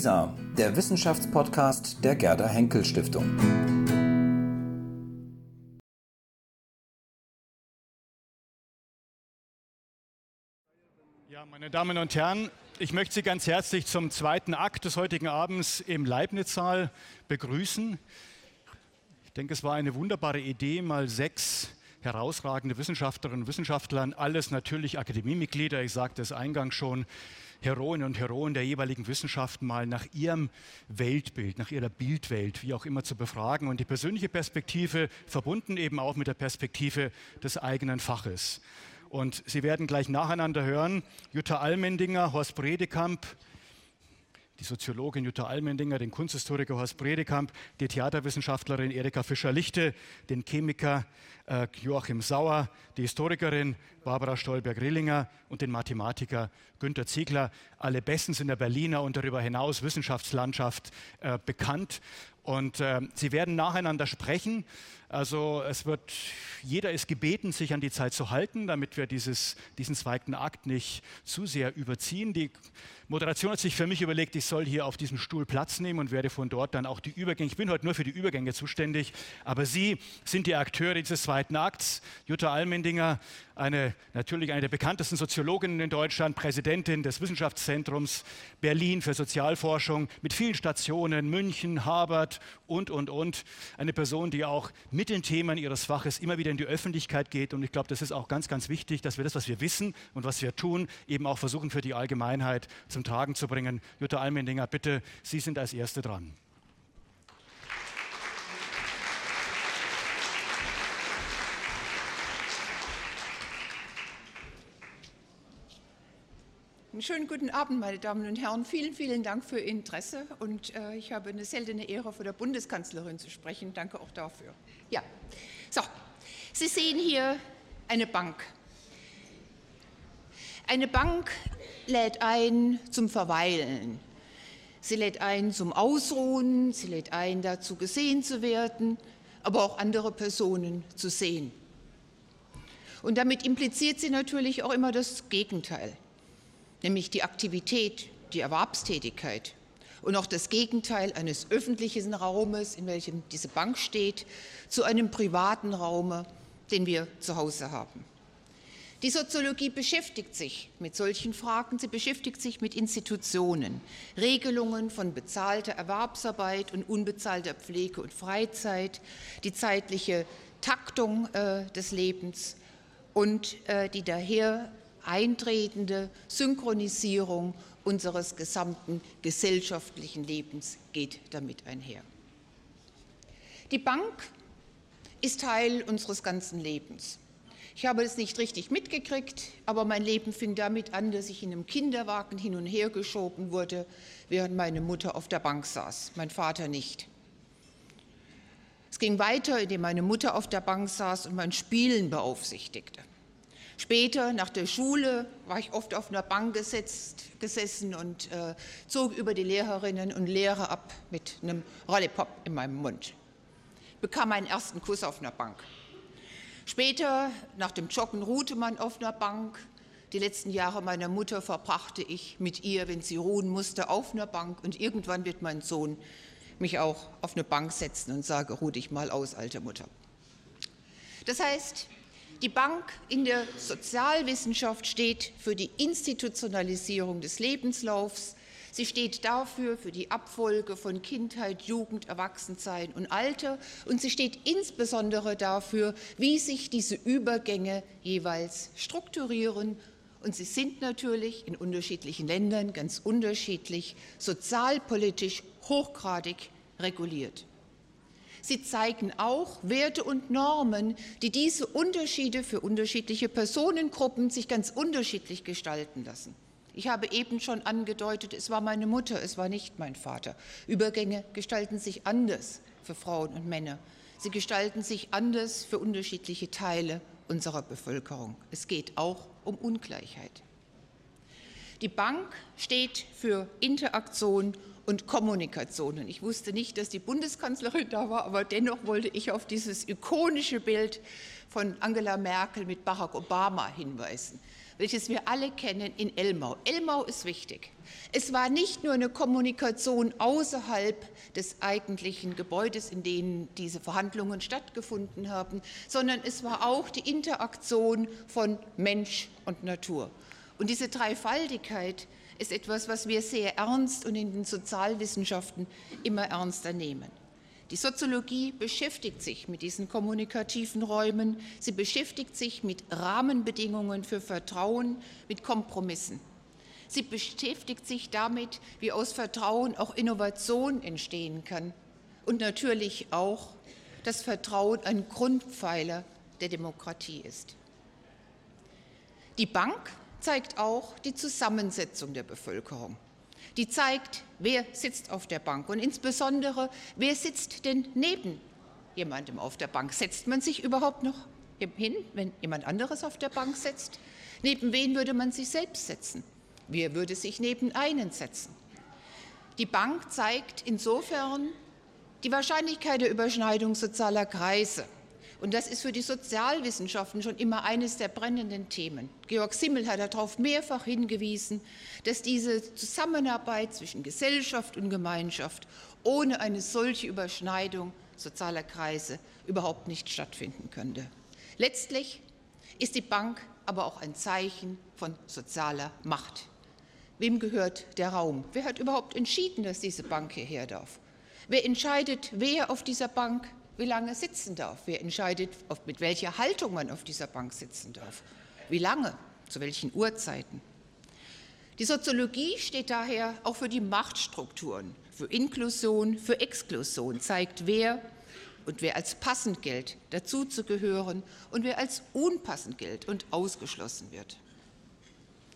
WISA, der Wissenschaftspodcast der Gerda Henkel Stiftung. Ja, meine Damen und Herren, ich möchte Sie ganz herzlich zum zweiten Akt des heutigen Abends im Leibniz-Saal begrüßen. Ich denke, es war eine wunderbare Idee, mal sechs herausragende Wissenschaftlerinnen und Wissenschaftlern, alles natürlich Akademiemitglieder, ich sagte es eingangs schon, Heroen und Heroen der jeweiligen Wissenschaften mal nach ihrem Weltbild, nach ihrer Bildwelt, wie auch immer zu befragen und die persönliche Perspektive verbunden eben auch mit der Perspektive des eigenen Faches. Und Sie werden gleich nacheinander hören, Jutta Almendinger, Horst Bredekamp, die Soziologin Jutta Almendinger, den Kunsthistoriker Horst Bredekamp, die Theaterwissenschaftlerin Erika Fischer-Lichte, den Chemiker äh, Joachim Sauer, die Historikerin Barbara Stolberg-Rillinger und den Mathematiker Günter Ziegler. Alle bestens in der Berliner und darüber hinaus Wissenschaftslandschaft äh, bekannt. Und äh, sie werden nacheinander sprechen. Also es wird, jeder ist gebeten, sich an die Zeit zu halten, damit wir dieses, diesen zweiten Akt nicht zu sehr überziehen. Die Moderation hat sich für mich überlegt, ich soll hier auf diesem Stuhl Platz nehmen und werde von dort dann auch die Übergänge, ich bin heute nur für die Übergänge zuständig, aber Sie sind die Akteure dieses zweiten Akts. Jutta Almendinger, eine, natürlich eine der bekanntesten Soziologinnen in Deutschland, Präsidentin des Wissenschaftszentrums Berlin für Sozialforschung mit vielen Stationen, München, Harvard und, und, und. Eine Person, die auch mit den Themen ihres Faches immer wieder in die Öffentlichkeit geht und ich glaube, das ist auch ganz, ganz wichtig, dass wir das, was wir wissen und was wir tun, eben auch versuchen für die Allgemeinheit zum Tragen zu bringen. Jutta Almendinger, bitte, Sie sind als Erste dran. Einen schönen guten Abend, meine Damen und Herren. Vielen, vielen Dank für Ihr Interesse. Und äh, ich habe eine seltene Ehre, vor der Bundeskanzlerin zu sprechen. Danke auch dafür. Ja, so. Sie sehen hier eine Bank. Eine Bank lädt ein zum Verweilen. Sie lädt ein zum Ausruhen, sie lädt ein dazu gesehen zu werden, aber auch andere Personen zu sehen. Und damit impliziert sie natürlich auch immer das Gegenteil, nämlich die Aktivität, die Erwerbstätigkeit und auch das Gegenteil eines öffentlichen Raumes, in welchem diese Bank steht, zu einem privaten Raume, den wir zu Hause haben. Die Soziologie beschäftigt sich mit solchen Fragen. Sie beschäftigt sich mit Institutionen, Regelungen von bezahlter Erwerbsarbeit und unbezahlter Pflege und Freizeit, die zeitliche Taktung äh, des Lebens und äh, die daher eintretende Synchronisierung unseres gesamten gesellschaftlichen Lebens geht damit einher. Die Bank ist Teil unseres ganzen Lebens. Ich habe es nicht richtig mitgekriegt, aber mein Leben fing damit an, dass ich in einem Kinderwagen hin und her geschoben wurde, während meine Mutter auf der Bank saß, mein Vater nicht. Es ging weiter, indem meine Mutter auf der Bank saß und mein Spielen beaufsichtigte. Später, nach der Schule, war ich oft auf einer Bank gesetzt, gesessen und äh, zog über die Lehrerinnen und Lehrer ab mit einem Rollipop in meinem Mund. Bekam meinen ersten Kuss auf einer Bank. Später, nach dem Joggen, ruhte man auf einer Bank. Die letzten Jahre meiner Mutter verbrachte ich mit ihr, wenn sie ruhen musste, auf einer Bank. Und irgendwann wird mein Sohn mich auch auf eine Bank setzen und sagen, ruh dich mal aus, alte Mutter. Das heißt, die Bank in der Sozialwissenschaft steht für die Institutionalisierung des Lebenslaufs, Sie steht dafür für die Abfolge von Kindheit, Jugend, Erwachsensein und Alter. Und sie steht insbesondere dafür, wie sich diese Übergänge jeweils strukturieren. Und sie sind natürlich in unterschiedlichen Ländern ganz unterschiedlich sozialpolitisch hochgradig reguliert. Sie zeigen auch Werte und Normen, die diese Unterschiede für unterschiedliche Personengruppen sich ganz unterschiedlich gestalten lassen. Ich habe eben schon angedeutet, es war meine Mutter, es war nicht mein Vater. Übergänge gestalten sich anders für Frauen und Männer. Sie gestalten sich anders für unterschiedliche Teile unserer Bevölkerung. Es geht auch um Ungleichheit. Die Bank steht für Interaktion und Kommunikation. Und ich wusste nicht, dass die Bundeskanzlerin da war, aber dennoch wollte ich auf dieses ikonische Bild von Angela Merkel mit Barack Obama hinweisen welches wir alle kennen in Elmau. Elmau ist wichtig. Es war nicht nur eine Kommunikation außerhalb des eigentlichen Gebäudes, in dem diese Verhandlungen stattgefunden haben, sondern es war auch die Interaktion von Mensch und Natur. Und diese Dreifaltigkeit ist etwas, was wir sehr ernst und in den Sozialwissenschaften immer ernster nehmen. Die Soziologie beschäftigt sich mit diesen kommunikativen Räumen, sie beschäftigt sich mit Rahmenbedingungen für Vertrauen, mit Kompromissen. Sie beschäftigt sich damit, wie aus Vertrauen auch Innovation entstehen kann und natürlich auch, dass Vertrauen ein Grundpfeiler der Demokratie ist. Die Bank zeigt auch die Zusammensetzung der Bevölkerung. Die zeigt, wer sitzt auf der Bank und insbesondere, wer sitzt denn neben jemandem auf der Bank. Setzt man sich überhaupt noch hin, wenn jemand anderes auf der Bank sitzt? Neben wen würde man sich selbst setzen? Wer würde sich neben einen setzen? Die Bank zeigt insofern die Wahrscheinlichkeit der Überschneidung sozialer Kreise. Und das ist für die Sozialwissenschaften schon immer eines der brennenden Themen. Georg Simmel hat darauf mehrfach hingewiesen, dass diese Zusammenarbeit zwischen Gesellschaft und Gemeinschaft ohne eine solche Überschneidung sozialer Kreise überhaupt nicht stattfinden könnte. Letztlich ist die Bank aber auch ein Zeichen von sozialer Macht. Wem gehört der Raum? Wer hat überhaupt entschieden, dass diese Bank hierher darf? Wer entscheidet, wer auf dieser Bank wie lange sitzen darf. Wer entscheidet, mit welcher Haltung man auf dieser Bank sitzen darf. Wie lange, zu welchen Uhrzeiten. Die Soziologie steht daher auch für die Machtstrukturen, für Inklusion, für Exklusion, zeigt, wer und wer als passend gilt, dazuzugehören und wer als unpassend gilt und ausgeschlossen wird.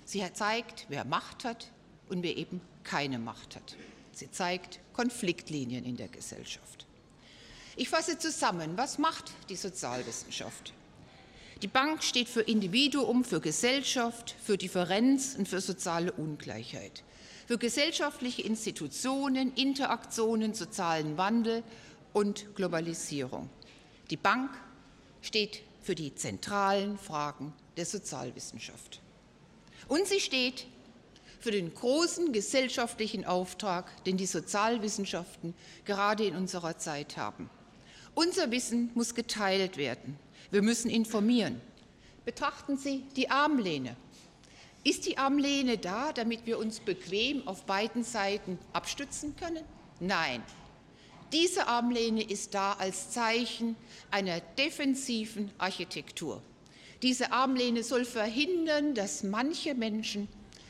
Sie zeigt, wer Macht hat und wer eben keine Macht hat. Sie zeigt Konfliktlinien in der Gesellschaft. Ich fasse zusammen, was macht die Sozialwissenschaft? Die Bank steht für Individuum, für Gesellschaft, für Differenz und für soziale Ungleichheit, für gesellschaftliche Institutionen, Interaktionen, sozialen Wandel und Globalisierung. Die Bank steht für die zentralen Fragen der Sozialwissenschaft. Und sie steht für den großen gesellschaftlichen Auftrag, den die Sozialwissenschaften gerade in unserer Zeit haben. Unser Wissen muss geteilt werden. Wir müssen informieren. Betrachten Sie die Armlehne. Ist die Armlehne da, damit wir uns bequem auf beiden Seiten abstützen können? Nein. Diese Armlehne ist da als Zeichen einer defensiven Architektur. Diese Armlehne soll verhindern, dass manche Menschen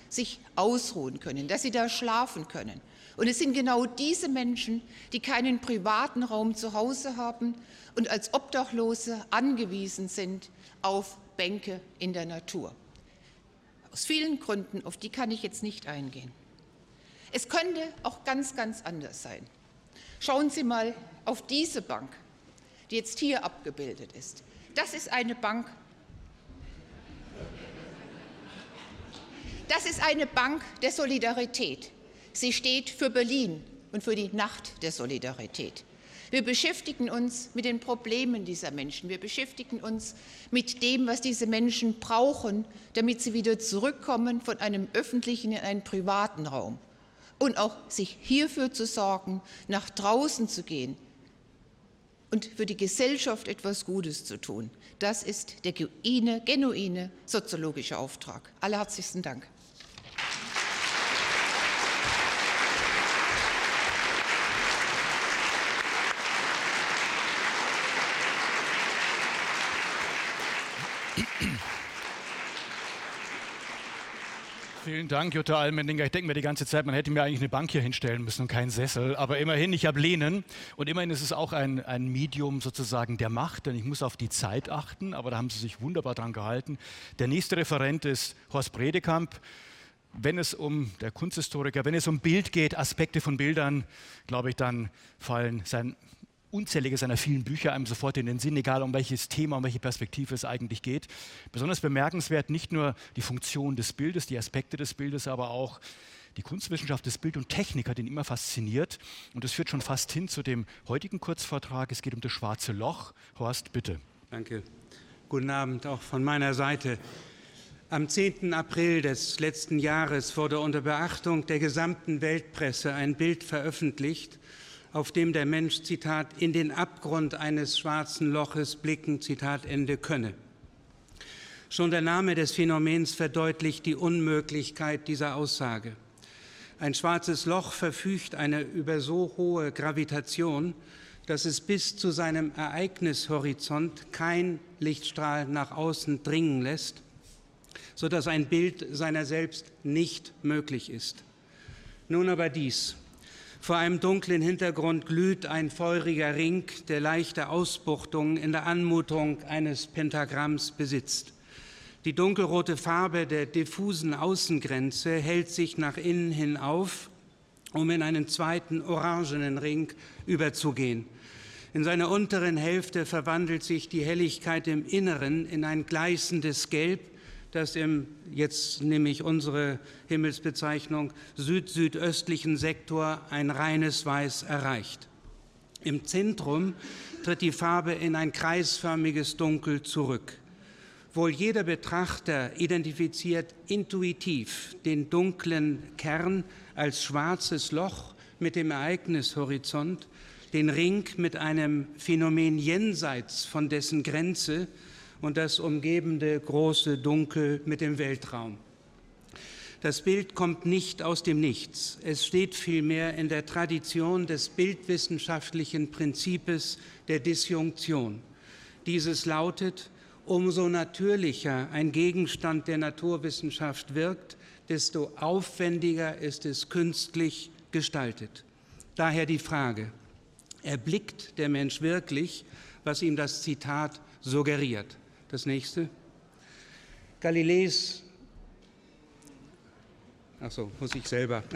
sich ausruhen können, dass sie da schlafen können, und es sind genau diese Menschen, die keinen privaten Raum zu Hause haben und als Obdachlose angewiesen sind auf Bänke in der Natur. Aus vielen Gründen, auf die kann ich jetzt nicht eingehen. Es könnte auch ganz, ganz anders sein. Schauen Sie mal auf diese Bank, die jetzt hier abgebildet ist. Das ist eine Bank. Das ist eine Bank der Solidarität. Sie steht für Berlin und für die Nacht der Solidarität. Wir beschäftigen uns mit den Problemen dieser Menschen. Wir beschäftigen uns mit dem, was diese Menschen brauchen, damit sie wieder zurückkommen von einem öffentlichen in einen privaten Raum. Und auch sich hierfür zu sorgen, nach draußen zu gehen und für die Gesellschaft etwas Gutes zu tun. Das ist der genuine, genuine soziologische Auftrag. Allerherzlichsten Dank. Vielen Dank, Jutta Almendinger. Ich denke mir die ganze Zeit, man hätte mir eigentlich eine Bank hier hinstellen müssen und keinen Sessel. Aber immerhin, ich habe Lehnen. Und immerhin ist es auch ein, ein Medium sozusagen der Macht, denn ich muss auf die Zeit achten. Aber da haben Sie sich wunderbar dran gehalten. Der nächste Referent ist Horst Bredekamp. Wenn es um der Kunsthistoriker, wenn es um Bild geht, Aspekte von Bildern, glaube ich, dann fallen sein unzählige seiner vielen Bücher einem sofort in den Sinn, egal um welches Thema, um welche Perspektive es eigentlich geht. Besonders bemerkenswert nicht nur die Funktion des Bildes, die Aspekte des Bildes, aber auch die Kunstwissenschaft des Bild und Technik hat ihn immer fasziniert. Und das führt schon fast hin zu dem heutigen Kurzvortrag. Es geht um das schwarze Loch. Horst, bitte. Danke. Guten Abend auch von meiner Seite. Am 10. April des letzten Jahres wurde unter Beachtung der gesamten Weltpresse ein Bild veröffentlicht, auf dem der Mensch, Zitat, in den Abgrund eines schwarzen Loches blicken, Zitat Ende könne. Schon der Name des Phänomens verdeutlicht die Unmöglichkeit dieser Aussage. Ein schwarzes Loch verfügt eine über so hohe Gravitation, dass es bis zu seinem Ereignishorizont kein Lichtstrahl nach außen dringen lässt sodass ein Bild seiner selbst nicht möglich ist. Nun aber dies. Vor einem dunklen Hintergrund glüht ein feuriger Ring, der leichte Ausbuchtungen in der Anmutung eines Pentagramms besitzt. Die dunkelrote Farbe der diffusen Außengrenze hält sich nach innen hin auf, um in einen zweiten orangenen Ring überzugehen. In seiner unteren Hälfte verwandelt sich die Helligkeit im Inneren in ein gleißendes Gelb, das im, jetzt nehme ich unsere Himmelsbezeichnung, süd-südöstlichen Sektor ein reines Weiß erreicht. Im Zentrum tritt die Farbe in ein kreisförmiges Dunkel zurück. Wohl jeder Betrachter identifiziert intuitiv den dunklen Kern als schwarzes Loch mit dem Ereignishorizont, den Ring mit einem Phänomen jenseits von dessen Grenze, und das umgebende große Dunkel mit dem Weltraum. Das Bild kommt nicht aus dem Nichts. Es steht vielmehr in der Tradition des bildwissenschaftlichen Prinzips der Disjunktion. Dieses lautet, umso natürlicher ein Gegenstand der Naturwissenschaft wirkt, desto aufwendiger ist es künstlich gestaltet. Daher die Frage, erblickt der Mensch wirklich, was ihm das Zitat suggeriert? Das nächste. Galileis. Ach so, muss ich selber.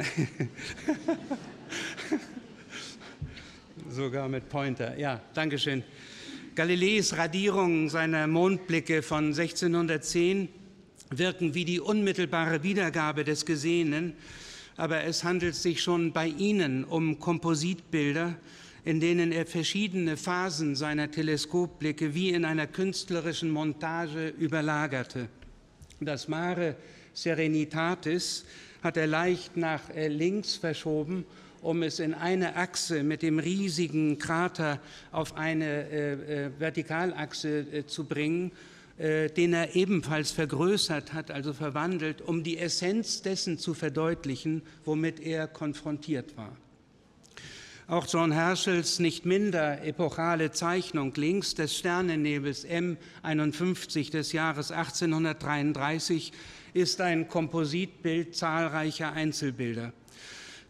Sogar mit Pointer. Ja, danke schön. Galileis Radierung seiner Mondblicke von 1610 wirken wie die unmittelbare Wiedergabe des Gesehenen, aber es handelt sich schon bei ihnen um Kompositbilder, in denen er verschiedene Phasen seiner Teleskopblicke wie in einer künstlerischen Montage überlagerte. Das Mare Serenitatis hat er leicht nach äh, links verschoben, um es in eine Achse mit dem riesigen Krater auf eine äh, äh Vertikalachse äh, zu bringen, äh, den er ebenfalls vergrößert hat, also verwandelt, um die Essenz dessen zu verdeutlichen, womit er konfrontiert war. Auch John Herschels nicht minder epochale Zeichnung links des Sternennebels M51 des Jahres 1833 ist ein Kompositbild zahlreicher Einzelbilder.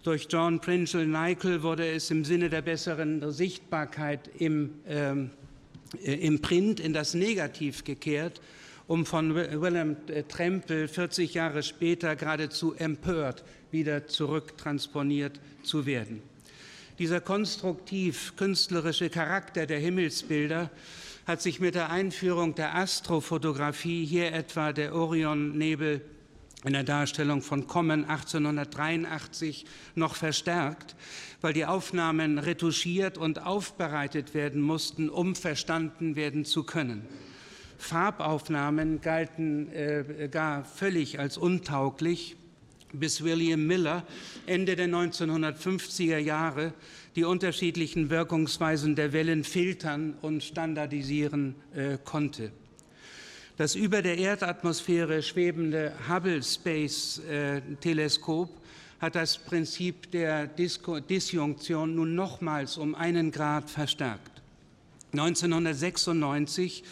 Durch John Pringle Nichol wurde es im Sinne der besseren Sichtbarkeit im, ähm, äh, im Print in das Negativ gekehrt, um von Willem Trempel 40 Jahre später geradezu empört wieder zurücktransponiert zu werden. Dieser konstruktiv-künstlerische Charakter der Himmelsbilder hat sich mit der Einführung der Astrofotografie, hier etwa der Orionnebel in der Darstellung von Kommen 1883, noch verstärkt, weil die Aufnahmen retuschiert und aufbereitet werden mussten, um verstanden werden zu können. Farbaufnahmen galten äh, gar völlig als untauglich bis William Miller Ende der 1950er Jahre die unterschiedlichen Wirkungsweisen der Wellen filtern und standardisieren äh, konnte. Das über der Erdatmosphäre schwebende Hubble Space äh, Teleskop hat das Prinzip der Disco Disjunktion nun nochmals um einen Grad verstärkt. 1996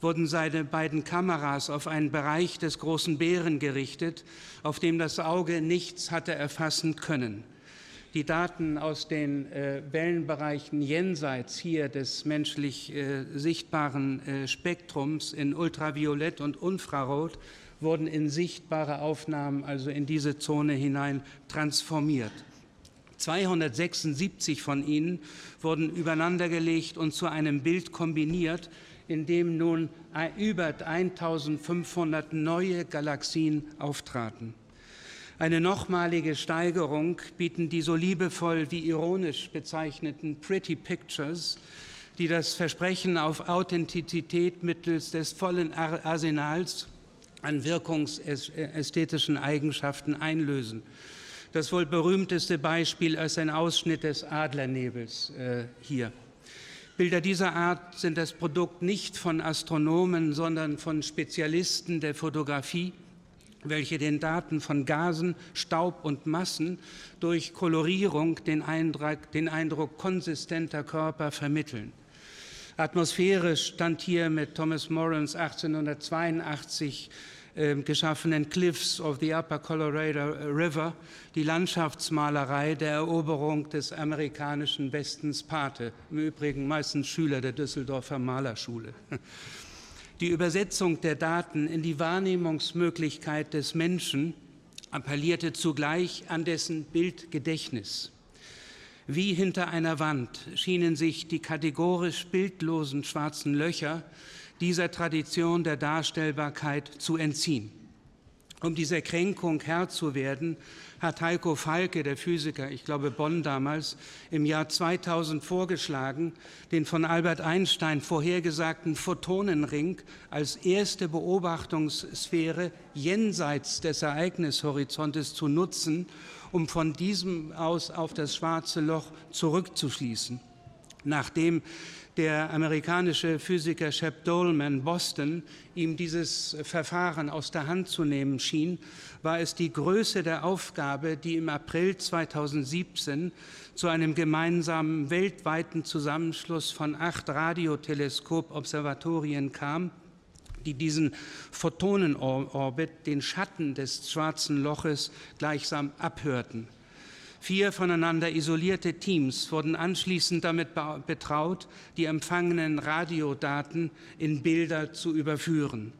wurden seine beiden Kameras auf einen Bereich des großen Bären gerichtet, auf dem das Auge nichts hatte erfassen können. Die Daten aus den äh, Wellenbereichen jenseits hier des menschlich äh, sichtbaren äh, Spektrums in Ultraviolett und Infrarot wurden in sichtbare Aufnahmen, also in diese Zone hinein, transformiert. 276 von ihnen wurden übereinandergelegt und zu einem Bild kombiniert, in dem nun über 1500 neue Galaxien auftraten. Eine nochmalige Steigerung bieten die so liebevoll wie ironisch bezeichneten Pretty Pictures, die das Versprechen auf Authentizität mittels des vollen Arsenals an wirkungsästhetischen Eigenschaften einlösen. Das wohl berühmteste Beispiel ist ein Ausschnitt des Adlernebels äh, hier. Bilder dieser Art sind das Produkt nicht von Astronomen, sondern von Spezialisten der Fotografie, welche den Daten von Gasen, Staub und Massen durch Kolorierung den Eindruck, den Eindruck konsistenter Körper vermitteln. Atmosphäre stand hier mit Thomas Morans 1882 äh, geschaffenen Cliffs of the Upper Colorado River die Landschaftsmalerei der Eroberung des amerikanischen Westens Pate, im Übrigen meistens Schüler der Düsseldorfer Malerschule. Die Übersetzung der Daten in die Wahrnehmungsmöglichkeit des Menschen appellierte zugleich an dessen Bildgedächtnis. Wie hinter einer Wand schienen sich die kategorisch bildlosen schwarzen Löcher dieser Tradition der Darstellbarkeit zu entziehen. Um dieser Kränkung Herr zu werden, hat Heiko Falke, der Physiker, ich glaube Bonn damals, im Jahr 2000 vorgeschlagen, den von Albert Einstein vorhergesagten Photonenring als erste Beobachtungssphäre jenseits des Ereignishorizontes zu nutzen, um von diesem aus auf das schwarze Loch zurückzuschließen. Nachdem der amerikanische Physiker Shep Dolman Boston ihm dieses Verfahren aus der Hand zu nehmen schien, war es die Größe der Aufgabe, die im April 2017 zu einem gemeinsamen weltweiten Zusammenschluss von acht Radioteleskopobservatorien kam, die diesen Photonenorbit, den Schatten des schwarzen Loches, gleichsam abhörten. Vier voneinander isolierte Teams wurden anschließend damit betraut, die empfangenen Radiodaten in Bilder zu überführen.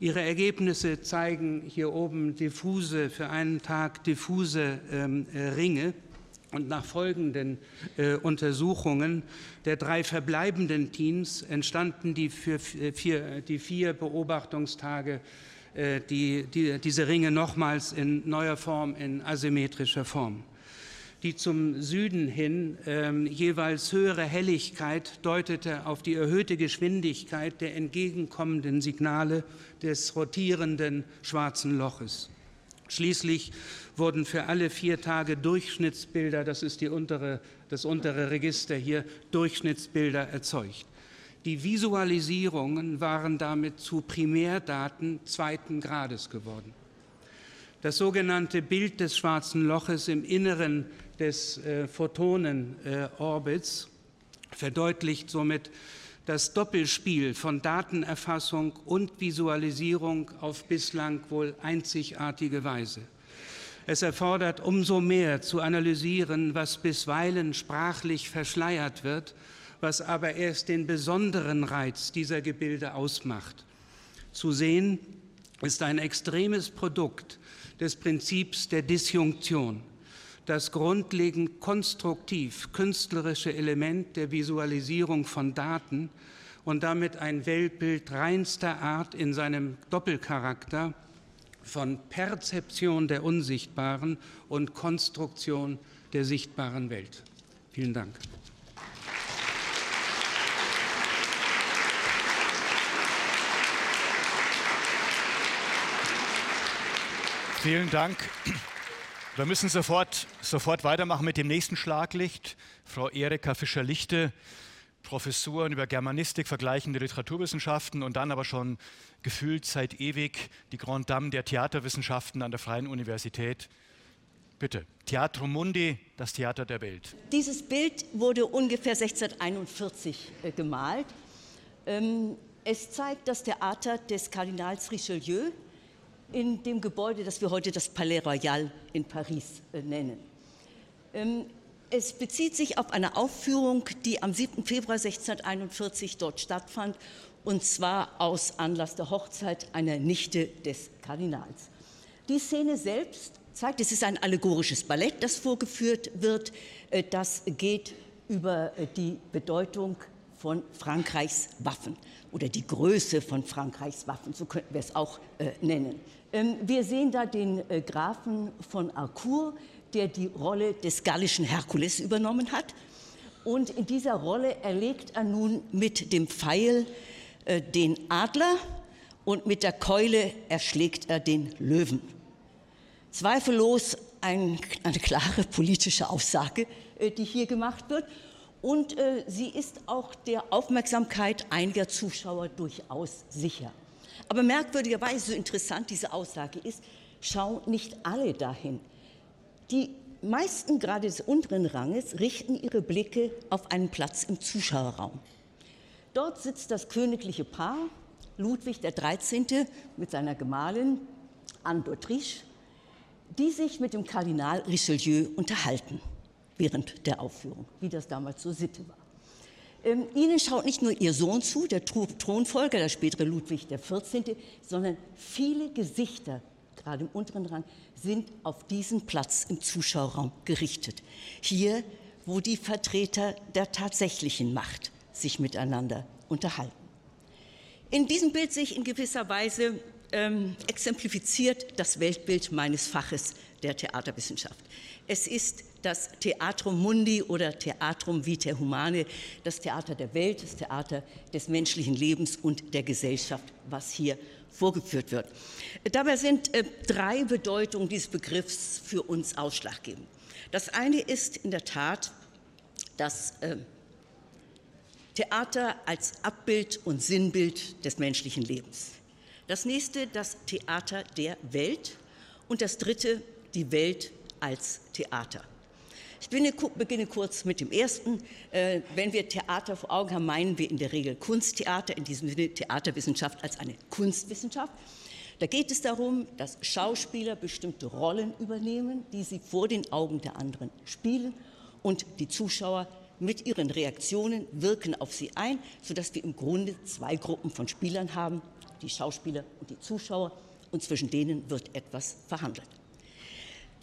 Ihre Ergebnisse zeigen hier oben diffuse, für einen Tag diffuse ähm, äh, Ringe. Und nach folgenden äh, Untersuchungen der drei verbleibenden Teams entstanden die, für, äh, vier, die vier Beobachtungstage äh, die, die, diese Ringe nochmals in neuer Form, in asymmetrischer Form. Die zum Süden hin ähm, jeweils höhere Helligkeit deutete auf die erhöhte Geschwindigkeit der entgegenkommenden Signale des rotierenden schwarzen Loches. Schließlich wurden für alle vier Tage Durchschnittsbilder, das ist untere, das untere Register hier, Durchschnittsbilder erzeugt. Die Visualisierungen waren damit zu Primärdaten zweiten Grades geworden. Das sogenannte Bild des schwarzen Loches im Inneren des äh, Photonenorbits äh, verdeutlicht somit das Doppelspiel von Datenerfassung und Visualisierung auf bislang wohl einzigartige Weise. Es erfordert umso mehr zu analysieren, was bisweilen sprachlich verschleiert wird, was aber erst den besonderen Reiz dieser Gebilde ausmacht. Zu sehen ist ein extremes Produkt des Prinzips der Disjunktion, das grundlegend konstruktiv künstlerische Element der Visualisierung von Daten und damit ein Weltbild reinster Art in seinem Doppelcharakter von Perzeption der Unsichtbaren und Konstruktion der sichtbaren Welt. Vielen Dank. Vielen Dank. Wir müssen sofort, sofort weitermachen mit dem nächsten Schlaglicht. Frau Erika Fischer-Lichte Professuren über Germanistik, vergleichende Literaturwissenschaften und dann aber schon gefühlt seit ewig die Grand Dame der Theaterwissenschaften an der Freien Universität. Bitte, Theatrum Mundi, das Theater der Welt. Dieses Bild wurde ungefähr 1641 äh, gemalt. Ähm, es zeigt das Theater des Kardinals Richelieu in dem Gebäude, das wir heute das Palais Royal in Paris äh, nennen. Ähm, es bezieht sich auf eine Aufführung, die am 7. Februar 1641 dort stattfand, und zwar aus Anlass der Hochzeit einer Nichte des Kardinals. Die Szene selbst zeigt, es ist ein allegorisches Ballett, das vorgeführt wird. Äh, das geht über äh, die Bedeutung von Frankreichs Waffen oder die Größe von Frankreichs Waffen, so könnten wir es auch äh, nennen. Ähm, wir sehen da den Grafen von Arcourt, der die Rolle des gallischen Herkules übernommen hat. Und in dieser Rolle erlegt er nun mit dem Pfeil äh, den Adler und mit der Keule erschlägt er den Löwen. Zweifellos ein, eine klare politische Aussage, äh, die hier gemacht wird. Und äh, sie ist auch der Aufmerksamkeit einiger Zuschauer durchaus sicher. Aber merkwürdigerweise, so interessant diese Aussage ist, schauen nicht alle dahin. Die meisten gerade des unteren Ranges richten ihre Blicke auf einen Platz im Zuschauerraum. Dort sitzt das königliche Paar, Ludwig XIII. mit seiner Gemahlin Anne d'Autriche, die sich mit dem Kardinal Richelieu unterhalten während der Aufführung, wie das damals so Sitte war. Ähm, ihnen schaut nicht nur ihr Sohn zu, der Thronfolger, der spätere Ludwig XIV., sondern viele Gesichter, gerade im unteren Rang, sind auf diesen Platz im Zuschauerraum gerichtet. Hier, wo die Vertreter der tatsächlichen Macht sich miteinander unterhalten. In diesem Bild sehe ich in gewisser Weise ähm, exemplifiziert das Weltbild meines Faches der Theaterwissenschaft. Es ist das Theatrum Mundi oder Theatrum Vitae Humane, das Theater der Welt, das Theater des menschlichen Lebens und der Gesellschaft, was hier vorgeführt wird. Dabei sind äh, drei Bedeutungen dieses Begriffs für uns ausschlaggebend. Das eine ist in der Tat das äh, Theater als Abbild und Sinnbild des menschlichen Lebens. Das nächste das Theater der Welt und das dritte die Welt als Theater. Ich beginne kurz mit dem ersten. Äh, wenn wir Theater vor Augen haben, meinen wir in der Regel Kunsttheater, in diesem Sinne Theaterwissenschaft als eine Kunstwissenschaft. Da geht es darum, dass Schauspieler bestimmte Rollen übernehmen, die sie vor den Augen der anderen spielen und die Zuschauer mit ihren Reaktionen wirken auf sie ein, sodass wir im Grunde zwei Gruppen von Spielern haben, die Schauspieler und die Zuschauer, und zwischen denen wird etwas verhandelt.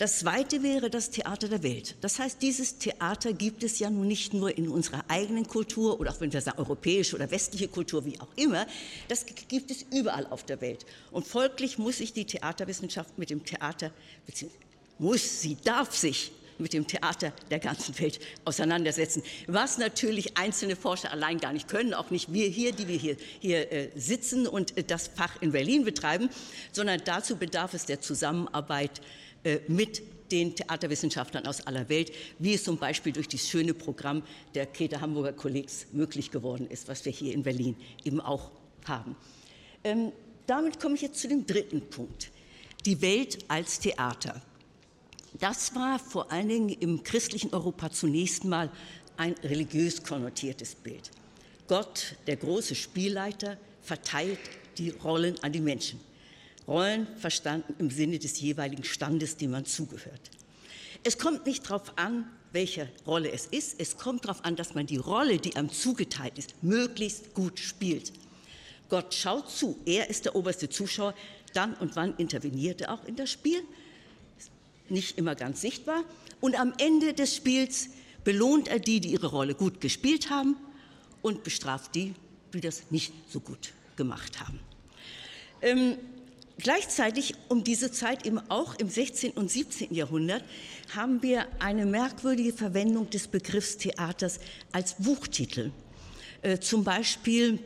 Das zweite wäre das Theater der Welt. Das heißt, dieses Theater gibt es ja nun nicht nur in unserer eigenen Kultur oder auch wenn wir sagen europäische oder westliche Kultur, wie auch immer, das gibt es überall auf der Welt. Und folglich muss sich die Theaterwissenschaft mit dem Theater, beziehungsweise muss, sie darf sich mit dem Theater der ganzen Welt auseinandersetzen. Was natürlich einzelne Forscher allein gar nicht können, auch nicht wir hier, die wir hier, hier äh, sitzen und äh, das Fach in Berlin betreiben, sondern dazu bedarf es der Zusammenarbeit mit den Theaterwissenschaftlern aus aller Welt, wie es zum Beispiel durch das schöne Programm der Käthe Hamburger Kollegs möglich geworden ist, was wir hier in Berlin eben auch haben. Ähm, damit komme ich jetzt zu dem dritten Punkt. Die Welt als Theater. Das war vor allen Dingen im christlichen Europa zunächst mal ein religiös konnotiertes Bild. Gott, der große Spielleiter, verteilt die Rollen an die Menschen. Rollen verstanden im Sinne des jeweiligen Standes, dem man zugehört. Es kommt nicht darauf an, welche Rolle es ist. Es kommt darauf an, dass man die Rolle, die einem zugeteilt ist, möglichst gut spielt. Gott schaut zu. Er ist der oberste Zuschauer. Dann und wann interveniert er auch in das Spiel. Nicht immer ganz sichtbar. Und am Ende des Spiels belohnt er die, die ihre Rolle gut gespielt haben und bestraft die, die das nicht so gut gemacht haben. Ähm, Gleichzeitig um diese Zeit, eben auch im 16. und 17. Jahrhundert, haben wir eine merkwürdige Verwendung des Begriffs Theaters als Buchtitel. Äh, zum Beispiel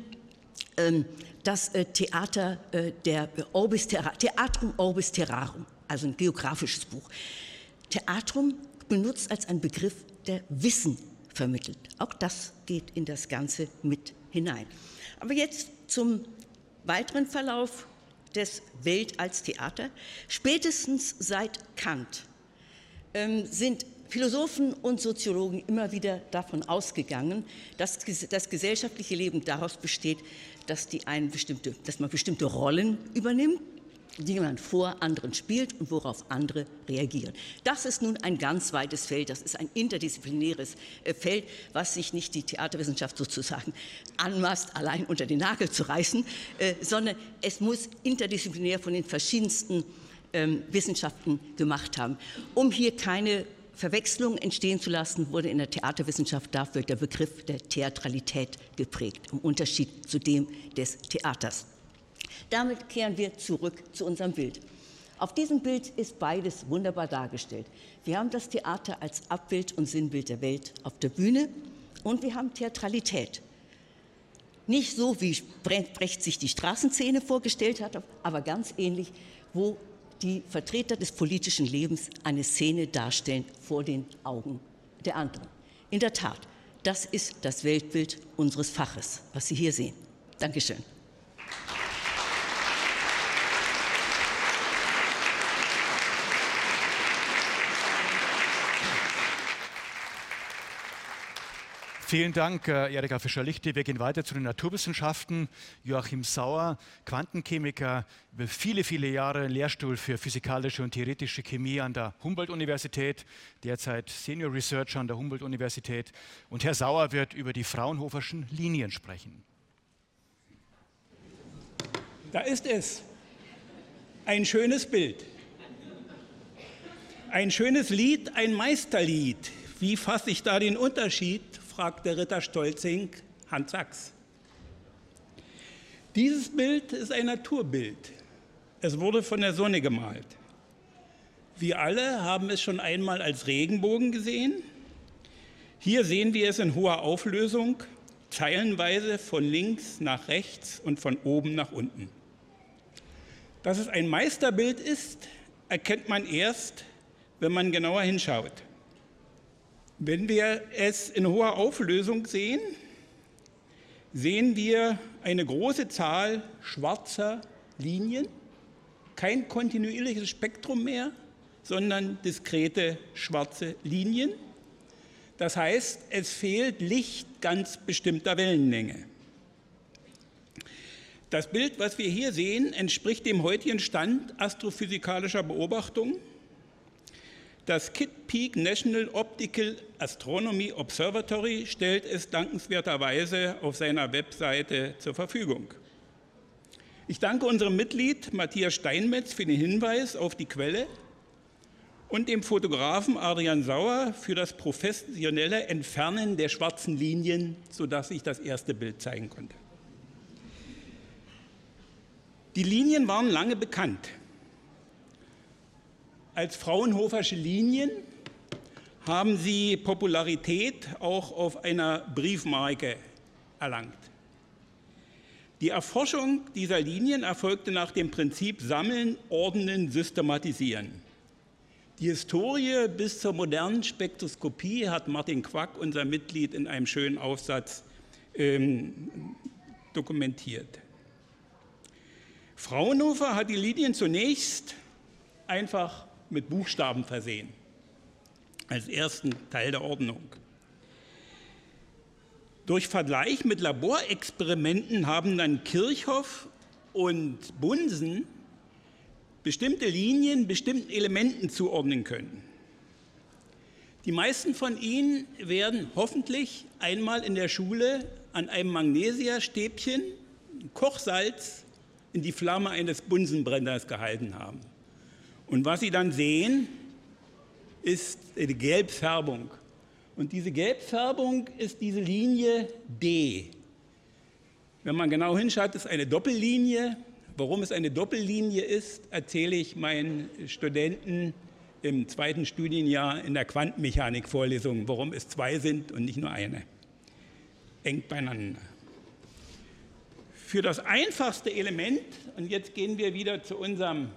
ähm, das äh, Theater äh, der Orbis Terra, Theatrum Orbis Terrarum, also ein geografisches Buch. Theatrum benutzt als ein Begriff, der Wissen vermittelt. Auch das geht in das Ganze mit hinein. Aber jetzt zum weiteren Verlauf des Welt als Theater. Spätestens seit Kant ähm, sind Philosophen und Soziologen immer wieder davon ausgegangen, dass das gesellschaftliche Leben daraus besteht, dass, die bestimmte, dass man bestimmte Rollen übernimmt die man vor anderen spielt und worauf andere reagieren. Das ist nun ein ganz weites Feld, das ist ein interdisziplinäres äh, Feld, was sich nicht die Theaterwissenschaft sozusagen anmaßt, allein unter den Nagel zu reißen, äh, sondern es muss interdisziplinär von den verschiedensten ähm, Wissenschaften gemacht haben. Um hier keine Verwechslung entstehen zu lassen, wurde in der Theaterwissenschaft dafür der Begriff der Theatralität geprägt, im Unterschied zu dem des Theaters. Damit kehren wir zurück zu unserem Bild. Auf diesem Bild ist beides wunderbar dargestellt. Wir haben das Theater als Abbild und Sinnbild der Welt auf der Bühne und wir haben Theatralität. Nicht so, wie Brecht sich die Straßenszene vorgestellt hat, aber ganz ähnlich, wo die Vertreter des politischen Lebens eine Szene darstellen vor den Augen der anderen. In der Tat, das ist das Weltbild unseres Faches, was Sie hier sehen. Dankeschön. Vielen Dank, äh, Erika Fischer-Lichte. Wir gehen weiter zu den Naturwissenschaften. Joachim Sauer, Quantenchemiker, über viele, viele Jahre Lehrstuhl für physikalische und theoretische Chemie an der Humboldt-Universität, derzeit Senior Researcher an der Humboldt-Universität. Und Herr Sauer wird über die Fraunhoferschen Linien sprechen. Da ist es. Ein schönes Bild. Ein schönes Lied, ein Meisterlied. Wie fasse ich da den Unterschied fragt der Ritter Stolzing Hans Sachs. Dieses Bild ist ein Naturbild. Es wurde von der Sonne gemalt. Wir alle haben es schon einmal als Regenbogen gesehen. Hier sehen wir es in hoher Auflösung, zeilenweise von links nach rechts und von oben nach unten. Dass es ein Meisterbild ist, erkennt man erst, wenn man genauer hinschaut. Wenn wir es in hoher Auflösung sehen, sehen wir eine große Zahl schwarzer Linien, kein kontinuierliches Spektrum mehr, sondern diskrete schwarze Linien. Das heißt, es fehlt Licht ganz bestimmter Wellenlänge. Das Bild, was wir hier sehen, entspricht dem heutigen Stand astrophysikalischer Beobachtungen das Kitt Peak National Optical Astronomy Observatory stellt es dankenswerterweise auf seiner Webseite zur Verfügung. Ich danke unserem Mitglied Matthias Steinmetz für den Hinweis auf die Quelle und dem Fotografen Adrian Sauer für das professionelle Entfernen der schwarzen Linien, sodass ich das erste Bild zeigen konnte. Die Linien waren lange bekannt als Fraunhofersche Linien haben sie Popularität auch auf einer Briefmarke erlangt. Die Erforschung dieser Linien erfolgte nach dem Prinzip Sammeln, Ordnen, Systematisieren. Die Historie bis zur modernen Spektroskopie hat Martin Quack, unser Mitglied, in einem schönen Aufsatz ähm, dokumentiert. Fraunhofer hat die Linien zunächst einfach mit Buchstaben versehen, als ersten Teil der Ordnung. Durch Vergleich mit Laborexperimenten haben dann Kirchhoff und Bunsen bestimmte Linien bestimmten Elementen zuordnen können. Die meisten von Ihnen werden hoffentlich einmal in der Schule an einem Magnesiastäbchen Kochsalz in die Flamme eines Bunsenbrenners gehalten haben. Und was Sie dann sehen, ist die Gelbfärbung. Und diese Gelbfärbung ist diese Linie D. Wenn man genau hinschaut, ist eine Doppellinie. Warum es eine Doppellinie ist, erzähle ich meinen Studenten im zweiten Studienjahr in der Quantenmechanik-Vorlesung, warum es zwei sind und nicht nur eine. Eng beieinander. Für das einfachste Element, und jetzt gehen wir wieder zu unserem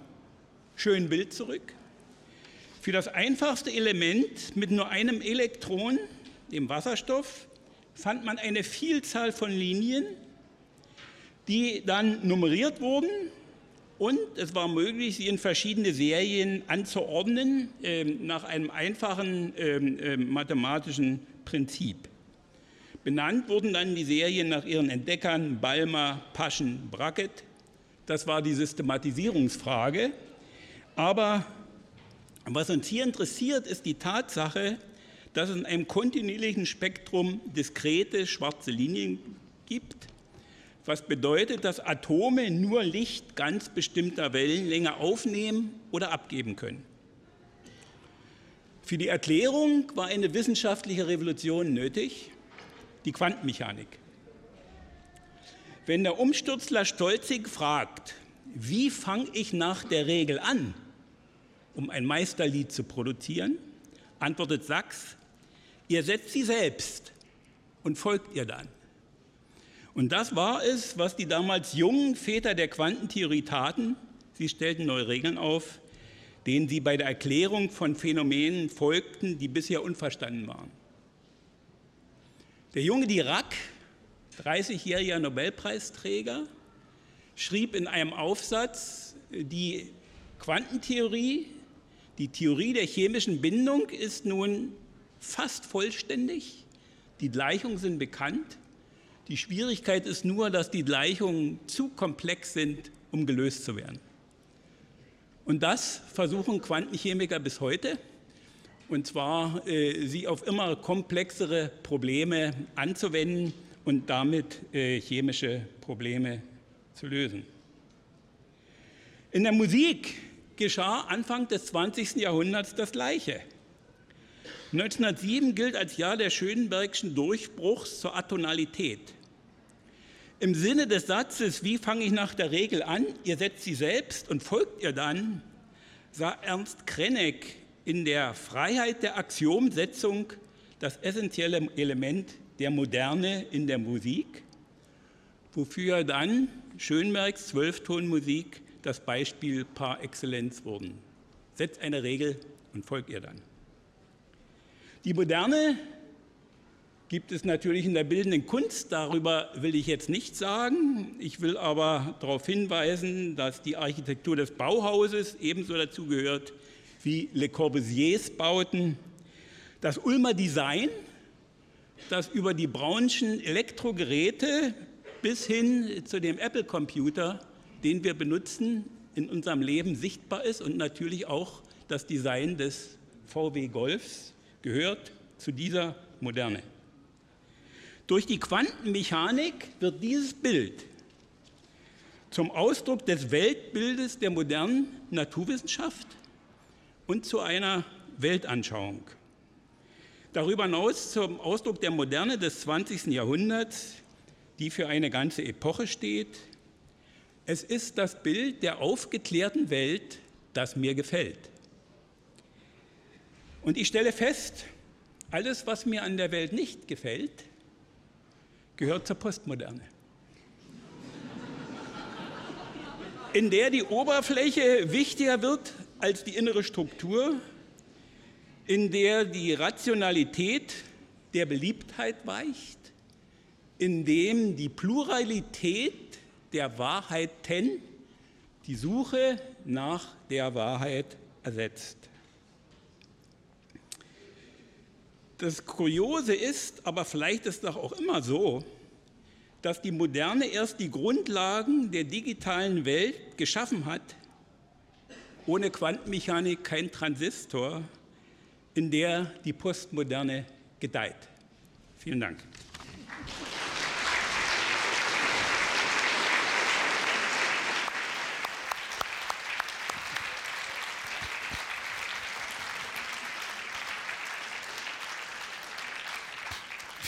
schönen Bild zurück. Für das einfachste Element mit nur einem Elektron, dem Wasserstoff, fand man eine Vielzahl von Linien, die dann nummeriert wurden und es war möglich, sie in verschiedene Serien anzuordnen äh, nach einem einfachen äh, äh, mathematischen Prinzip. Benannt wurden dann die Serien nach ihren Entdeckern Balmer, Paschen, Brackett. Das war die Systematisierungsfrage. Aber was uns hier interessiert, ist die Tatsache, dass es in einem kontinuierlichen Spektrum diskrete schwarze Linien gibt, was bedeutet, dass Atome nur Licht ganz bestimmter Wellenlänge aufnehmen oder abgeben können. Für die Erklärung war eine wissenschaftliche Revolution nötig, die Quantenmechanik. Wenn der Umsturzler Stolzig fragt, wie fange ich nach der Regel an, um ein Meisterlied zu produzieren? Antwortet Sachs, ihr setzt sie selbst und folgt ihr dann. Und das war es, was die damals jungen Väter der Quantentheorie taten. Sie stellten neue Regeln auf, denen sie bei der Erklärung von Phänomenen folgten, die bisher unverstanden waren. Der junge Dirac, 30-jähriger Nobelpreisträger, schrieb in einem Aufsatz, die Quantentheorie, die Theorie der chemischen Bindung ist nun fast vollständig. Die Gleichungen sind bekannt. Die Schwierigkeit ist nur, dass die Gleichungen zu komplex sind, um gelöst zu werden. Und das versuchen Quantenchemiker bis heute, und zwar äh, sie auf immer komplexere Probleme anzuwenden und damit äh, chemische Probleme zu lösen. In der Musik geschah Anfang des 20. Jahrhunderts das Gleiche. 1907 gilt als Jahr der Schönbergschen Durchbruchs zur Atonalität. Im Sinne des Satzes, wie fange ich nach der Regel an, ihr setzt sie selbst und folgt ihr dann, sah Ernst Krenneck in der Freiheit der Axiomsetzung das essentielle Element der Moderne in der Musik, wofür dann Schönbergs Zwölftonmusik das Beispiel par excellence wurden. Setzt eine Regel und folgt ihr dann. Die Moderne gibt es natürlich in der bildenden Kunst, darüber will ich jetzt nichts sagen. Ich will aber darauf hinweisen, dass die Architektur des Bauhauses ebenso dazu gehört wie Le Corbusiers Bauten. Das Ulmer Design, das über die Braunschen Elektrogeräte bis hin zu dem Apple-Computer, den wir benutzen, in unserem Leben sichtbar ist und natürlich auch das Design des VW Golfs gehört zu dieser Moderne. Durch die Quantenmechanik wird dieses Bild zum Ausdruck des Weltbildes der modernen Naturwissenschaft und zu einer Weltanschauung. Darüber hinaus zum Ausdruck der Moderne des 20. Jahrhunderts, die für eine ganze Epoche steht. Es ist das Bild der aufgeklärten Welt, das mir gefällt. Und ich stelle fest, alles, was mir an der Welt nicht gefällt, gehört zur Postmoderne. In der die Oberfläche wichtiger wird als die innere Struktur, in der die Rationalität der Beliebtheit weicht, in dem die Pluralität der Wahrheiten die Suche nach der Wahrheit ersetzt. Das Kuriose ist, aber vielleicht ist doch auch immer so, dass die Moderne erst die Grundlagen der digitalen Welt geschaffen hat, ohne Quantenmechanik kein Transistor, in der die Postmoderne gedeiht. Vielen Dank.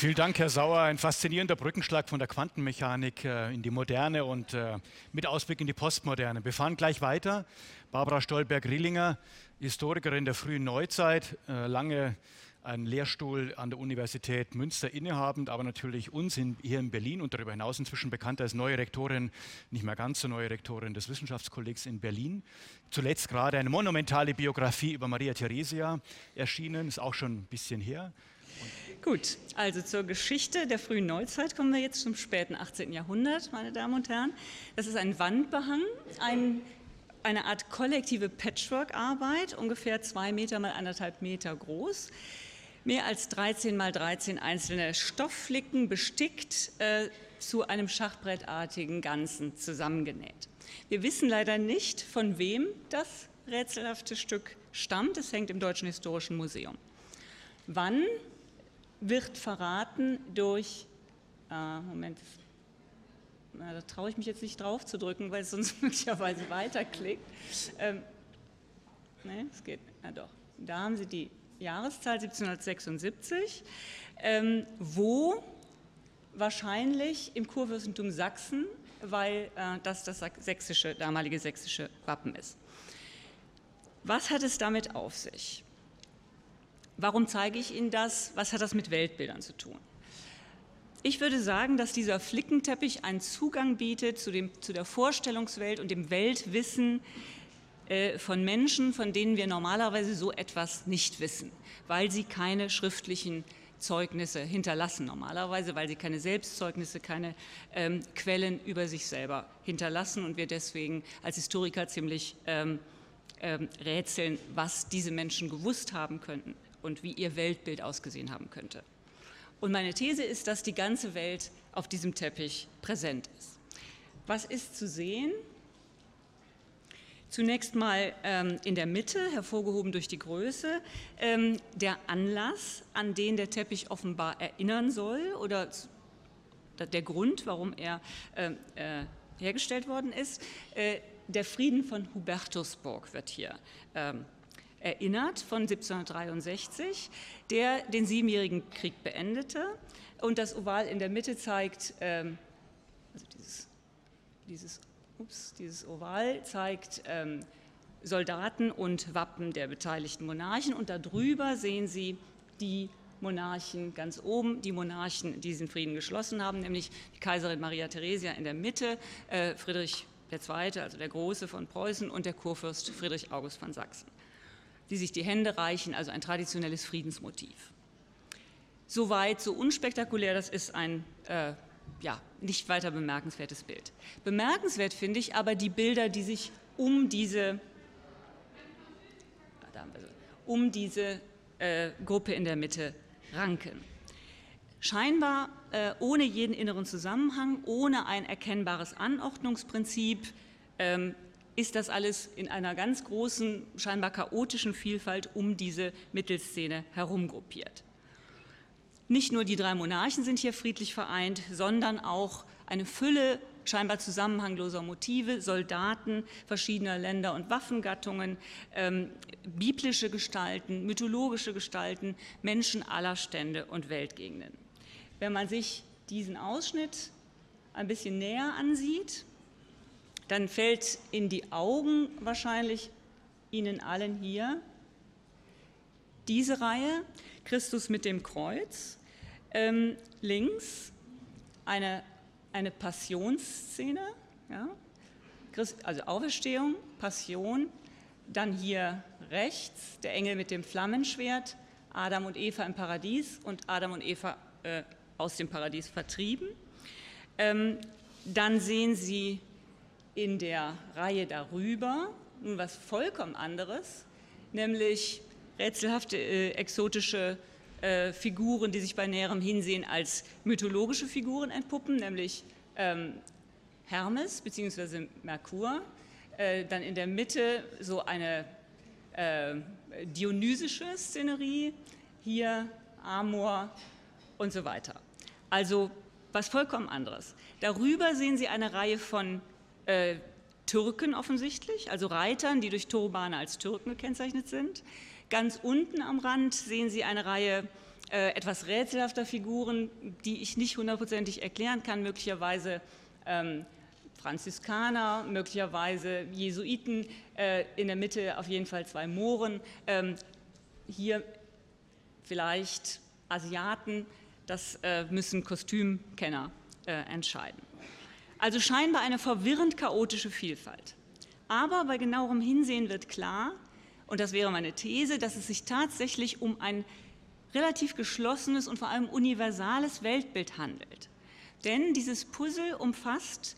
Vielen Dank, Herr Sauer. Ein faszinierender Brückenschlag von der Quantenmechanik äh, in die Moderne und äh, mit Ausblick in die Postmoderne. Wir fahren gleich weiter. Barbara Stolberg-Rielinger, Historikerin der frühen Neuzeit, äh, lange einen Lehrstuhl an der Universität Münster innehabend, aber natürlich uns in, hier in Berlin und darüber hinaus inzwischen bekannt als neue Rektorin, nicht mehr ganz so neue Rektorin des Wissenschaftskollegs in Berlin. Zuletzt gerade eine monumentale Biografie über Maria Theresia erschienen, ist auch schon ein bisschen her. Gut, also zur Geschichte der frühen Neuzeit kommen wir jetzt zum späten 18. Jahrhundert, meine Damen und Herren. Das ist ein Wandbehang, ein, eine Art kollektive Patchwork-Arbeit, ungefähr zwei Meter mal anderthalb Meter groß. Mehr als 13 mal 13 einzelne Stoffflicken bestickt, äh, zu einem schachbrettartigen Ganzen zusammengenäht. Wir wissen leider nicht, von wem das rätselhafte Stück stammt. Es hängt im Deutschen Historischen Museum. Wann wird verraten durch, äh, Moment, na, da traue ich mich jetzt nicht drauf zu drücken, weil es sonst möglicherweise weiterklickt. Ähm, ne, es geht, na doch, da haben Sie die Jahreszahl 1776, ähm, wo wahrscheinlich im Kurfürstentum Sachsen, weil äh, das das sächsische, damalige sächsische Wappen ist. Was hat es damit auf sich? Warum zeige ich Ihnen das? Was hat das mit Weltbildern zu tun? Ich würde sagen, dass dieser Flickenteppich einen Zugang bietet zu, dem, zu der Vorstellungswelt und dem Weltwissen äh, von Menschen, von denen wir normalerweise so etwas nicht wissen, weil sie keine schriftlichen Zeugnisse hinterlassen normalerweise, weil sie keine Selbstzeugnisse, keine ähm, Quellen über sich selber hinterlassen und wir deswegen als Historiker ziemlich ähm, ähm, rätseln, was diese Menschen gewusst haben könnten und wie ihr Weltbild ausgesehen haben könnte. Und meine These ist, dass die ganze Welt auf diesem Teppich präsent ist. Was ist zu sehen? Zunächst mal ähm, in der Mitte, hervorgehoben durch die Größe, ähm, der Anlass, an den der Teppich offenbar erinnern soll oder der Grund, warum er äh, äh, hergestellt worden ist. Äh, der Frieden von Hubertusburg wird hier ähm, erinnert von 1763, der den Siebenjährigen Krieg beendete. Und das Oval in der Mitte zeigt, ähm, also dieses, dieses, ups, dieses Oval zeigt ähm, Soldaten und Wappen der beteiligten Monarchen und darüber sehen Sie die Monarchen ganz oben, die Monarchen, die diesen Frieden geschlossen haben, nämlich die Kaiserin Maria Theresia in der Mitte, äh, Friedrich II., also der Große von Preußen und der Kurfürst Friedrich August von Sachsen die sich die Hände reichen, also ein traditionelles Friedensmotiv. Soweit, so unspektakulär das ist, ein äh, ja, nicht weiter bemerkenswertes Bild. Bemerkenswert finde ich aber die Bilder, die sich um diese, um diese äh, Gruppe in der Mitte ranken. Scheinbar äh, ohne jeden inneren Zusammenhang, ohne ein erkennbares Anordnungsprinzip, ähm, ist das alles in einer ganz großen, scheinbar chaotischen Vielfalt um diese Mittelszene herumgruppiert. Nicht nur die drei Monarchen sind hier friedlich vereint, sondern auch eine Fülle scheinbar zusammenhangloser Motive, Soldaten verschiedener Länder und Waffengattungen, ähm, biblische Gestalten, mythologische Gestalten, Menschen aller Stände und Weltgegenden. Wenn man sich diesen Ausschnitt ein bisschen näher ansieht, dann fällt in die Augen wahrscheinlich Ihnen allen hier diese Reihe, Christus mit dem Kreuz, ähm, links eine, eine Passionsszene, ja? Also Auferstehung, Passion, dann hier rechts der Engel mit dem Flammenschwert, Adam und Eva im Paradies und Adam und Eva äh, aus dem Paradies vertrieben. Ähm, dann sehen Sie in der Reihe darüber nun was vollkommen anderes, nämlich rätselhafte, äh, exotische äh, Figuren, die sich bei näherem Hinsehen als mythologische Figuren entpuppen, nämlich ähm, Hermes bzw. Merkur. Äh, dann in der Mitte so eine äh, dionysische Szenerie, hier Amor und so weiter. Also was vollkommen anderes. Darüber sehen Sie eine Reihe von äh, Türken offensichtlich, also Reitern, die durch Turbane als Türken gekennzeichnet sind. Ganz unten am Rand sehen Sie eine Reihe äh, etwas rätselhafter Figuren, die ich nicht hundertprozentig erklären kann, möglicherweise ähm, Franziskaner, möglicherweise Jesuiten, äh, in der Mitte auf jeden Fall zwei Mohren, ähm, hier vielleicht Asiaten, das äh, müssen Kostümkenner äh, entscheiden. Also scheinbar eine verwirrend chaotische Vielfalt. Aber bei genauerem Hinsehen wird klar, und das wäre meine These, dass es sich tatsächlich um ein relativ geschlossenes und vor allem universales Weltbild handelt. Denn dieses Puzzle umfasst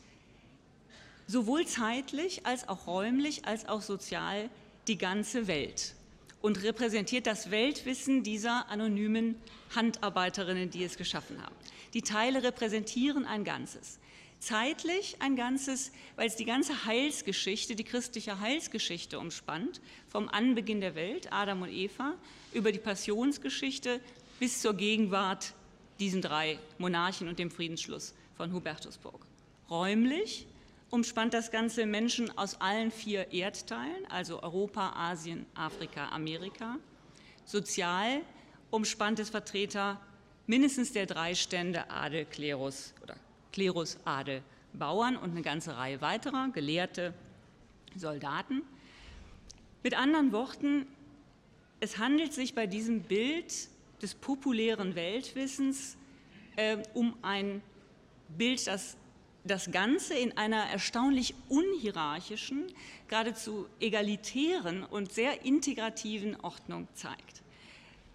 sowohl zeitlich als auch räumlich als auch sozial die ganze Welt und repräsentiert das Weltwissen dieser anonymen Handarbeiterinnen, die es geschaffen haben. Die Teile repräsentieren ein Ganzes zeitlich ein Ganzes, weil es die ganze Heilsgeschichte, die christliche Heilsgeschichte umspannt, vom Anbeginn der Welt, Adam und Eva, über die Passionsgeschichte bis zur Gegenwart diesen drei Monarchen und dem Friedensschluss von Hubertusburg. Räumlich umspannt das Ganze Menschen aus allen vier Erdteilen, also Europa, Asien, Afrika, Amerika. Sozial umspannt es Vertreter mindestens der drei Stände Adel, Klerus oder Klerus, Adel, Bauern und eine ganze Reihe weiterer, Gelehrte, Soldaten. Mit anderen Worten, es handelt sich bei diesem Bild des populären Weltwissens äh, um ein Bild, das das Ganze in einer erstaunlich unhierarchischen, geradezu egalitären und sehr integrativen Ordnung zeigt.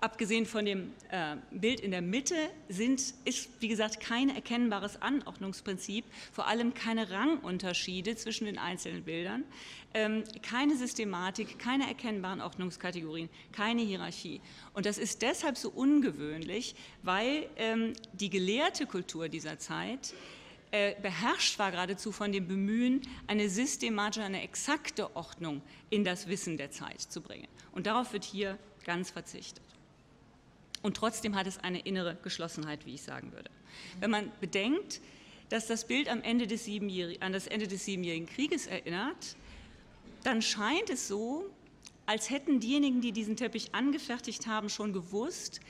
Abgesehen von dem äh, Bild in der Mitte sind, ist, wie gesagt, kein erkennbares Anordnungsprinzip, vor allem keine Rangunterschiede zwischen den einzelnen Bildern, ähm, keine Systematik, keine erkennbaren Ordnungskategorien, keine Hierarchie. Und das ist deshalb so ungewöhnlich, weil ähm, die gelehrte Kultur dieser Zeit äh, beherrscht war geradezu von dem Bemühen, eine systematische, eine exakte Ordnung in das Wissen der Zeit zu bringen. Und darauf wird hier ganz verzichtet. Und trotzdem hat es eine innere Geschlossenheit, wie ich sagen würde. Wenn man bedenkt, dass das Bild am Ende des an das Ende des Siebenjährigen Krieges erinnert, dann scheint es so, als hätten diejenigen, die diesen Teppich angefertigt haben, schon gewusst,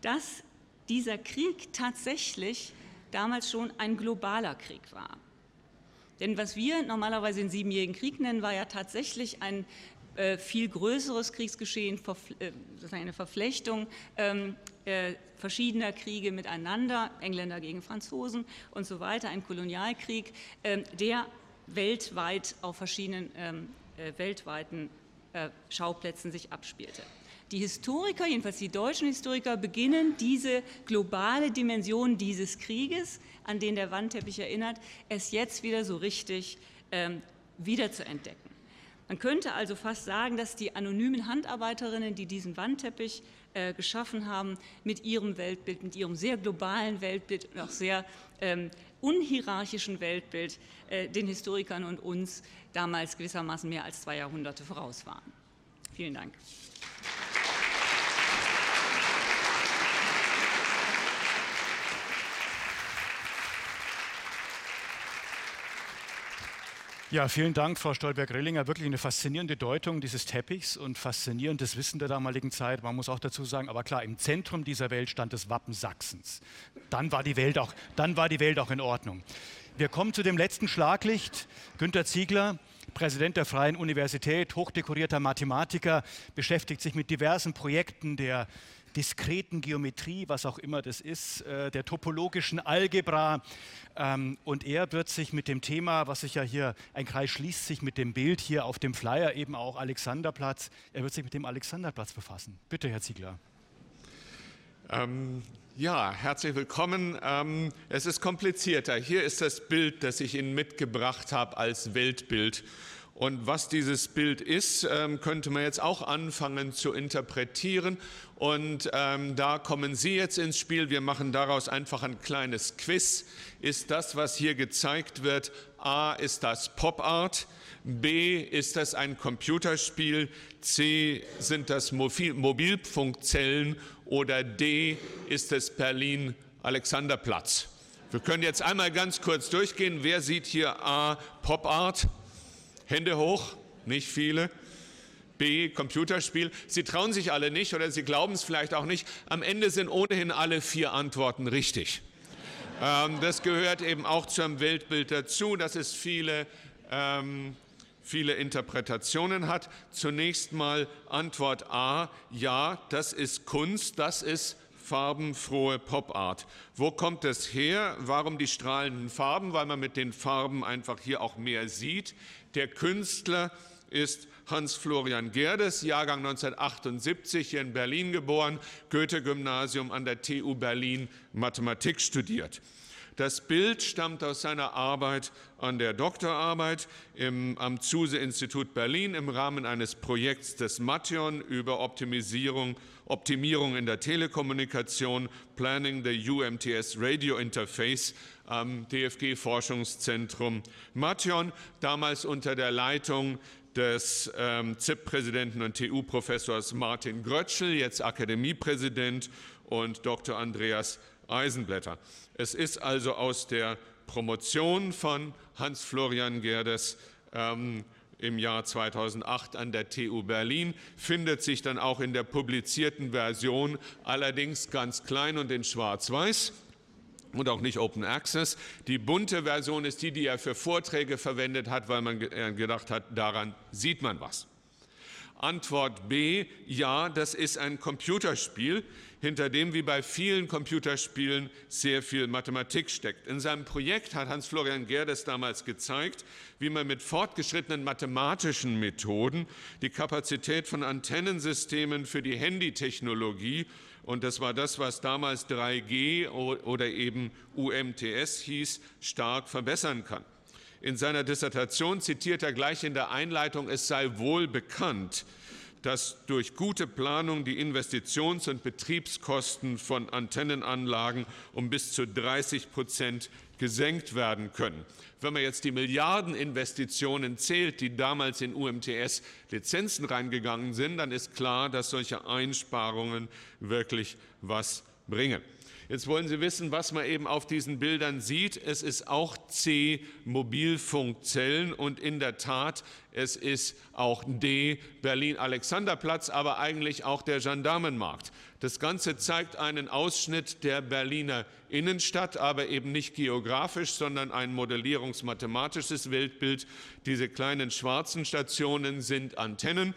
dass dieser Krieg tatsächlich damals schon ein globaler Krieg war. Denn was wir normalerweise den Siebenjährigen Krieg nennen, war ja tatsächlich ein viel größeres Kriegsgeschehen, äh, eine Verflechtung ähm, äh, verschiedener Kriege miteinander, Engländer gegen Franzosen und so weiter, ein Kolonialkrieg, ähm, der weltweit auf verschiedenen ähm, weltweiten Schauplätzen sich abspielte. Die Historiker, jedenfalls die deutschen Historiker, beginnen diese globale Dimension dieses Krieges, an den der Wandteppich erinnert, es jetzt wieder so richtig ähm, wieder. Man könnte also fast sagen, dass die anonymen Handarbeiterinnen, die diesen Wandteppich äh, geschaffen haben, mit ihrem Weltbild, mit ihrem sehr globalen Weltbild und auch sehr ähm, unhierarchischen Weltbild äh, den Historikern und uns damals gewissermaßen mehr als zwei Jahrhunderte voraus waren. Vielen Dank. Ja, vielen Dank, Frau Stolberg-Rellinger. Wirklich eine faszinierende Deutung dieses Teppichs und faszinierendes Wissen der damaligen Zeit. Man muss auch dazu sagen, aber klar, im Zentrum dieser Welt stand das Wappen Sachsens. Dann war die Welt auch, dann war die Welt auch in Ordnung. Wir kommen zu dem letzten Schlaglicht. Günter Ziegler, Präsident der Freien Universität, hochdekorierter Mathematiker, beschäftigt sich mit diversen Projekten der diskreten Geometrie, was auch immer das ist, äh, der topologischen Algebra. Ähm, und er wird sich mit dem Thema, was sich ja hier, ein Kreis schließt sich mit dem Bild hier auf dem Flyer, eben auch Alexanderplatz, er wird sich mit dem Alexanderplatz befassen. Bitte, Herr Ziegler. Ähm, ja, herzlich willkommen. Ähm, es ist komplizierter. Hier ist das Bild, das ich Ihnen mitgebracht habe als Weltbild. Und was dieses Bild ist, ähm, könnte man jetzt auch anfangen zu interpretieren. Und ähm, da kommen Sie jetzt ins Spiel. Wir machen daraus einfach ein kleines Quiz. Ist das, was hier gezeigt wird, A, ist das Pop Art? B, ist das ein Computerspiel? C, sind das Mobilfunkzellen? Oder D, ist es Berlin Alexanderplatz? Wir können jetzt einmal ganz kurz durchgehen. Wer sieht hier A, Pop Art? Hände hoch, nicht viele. B, Computerspiel. Sie trauen sich alle nicht oder Sie glauben es vielleicht auch nicht. Am Ende sind ohnehin alle vier Antworten richtig. Ähm, das gehört eben auch zum Weltbild dazu, dass es viele, ähm, viele Interpretationen hat. Zunächst mal Antwort A, ja, das ist Kunst, das ist farbenfrohe Pop-Art. Wo kommt es her? Warum die strahlenden Farben? Weil man mit den Farben einfach hier auch mehr sieht. Der Künstler ist Hans-Florian Gerdes, Jahrgang 1978, hier in Berlin geboren, Goethe-Gymnasium an der TU Berlin Mathematik studiert. Das Bild stammt aus seiner Arbeit an der Doktorarbeit im, am Zuse-Institut Berlin im Rahmen eines Projekts des Mathion über Optimisierung, Optimierung in der Telekommunikation, Planning the UMTS Radio Interface am DFG-Forschungszentrum Mathion, damals unter der Leitung des ähm, ZIP-Präsidenten und TU-Professors Martin Grötschel, jetzt Akademiepräsident, und Dr. Andreas Eisenblätter. Es ist also aus der Promotion von Hans-Florian Gerdes ähm, im Jahr 2008 an der TU Berlin, findet sich dann auch in der publizierten Version, allerdings ganz klein und in Schwarz-Weiß und auch nicht Open Access. Die bunte Version ist die, die er für Vorträge verwendet hat, weil man gedacht hat, daran sieht man was. Antwort B, ja, das ist ein Computerspiel, hinter dem wie bei vielen Computerspielen sehr viel Mathematik steckt. In seinem Projekt hat Hans-Florian Gerdes damals gezeigt, wie man mit fortgeschrittenen mathematischen Methoden die Kapazität von Antennensystemen für die Handytechnologie und das war das, was damals 3G oder eben UMTS hieß, stark verbessern kann. In seiner Dissertation zitiert er gleich in der Einleitung, es sei wohl bekannt, dass durch gute Planung die Investitions- und Betriebskosten von Antennenanlagen um bis zu 30 Prozent gesenkt werden können. Wenn man jetzt die Milliardeninvestitionen zählt, die damals in UMTS Lizenzen reingegangen sind, dann ist klar, dass solche Einsparungen wirklich was bringen. Jetzt wollen Sie wissen, was man eben auf diesen Bildern sieht. Es ist auch C Mobilfunkzellen und in der Tat, es ist auch D Berlin-Alexanderplatz, aber eigentlich auch der Gendarmenmarkt. Das Ganze zeigt einen Ausschnitt der Berliner Innenstadt, aber eben nicht geografisch, sondern ein modellierungsmathematisches Weltbild. Diese kleinen schwarzen Stationen sind Antennen.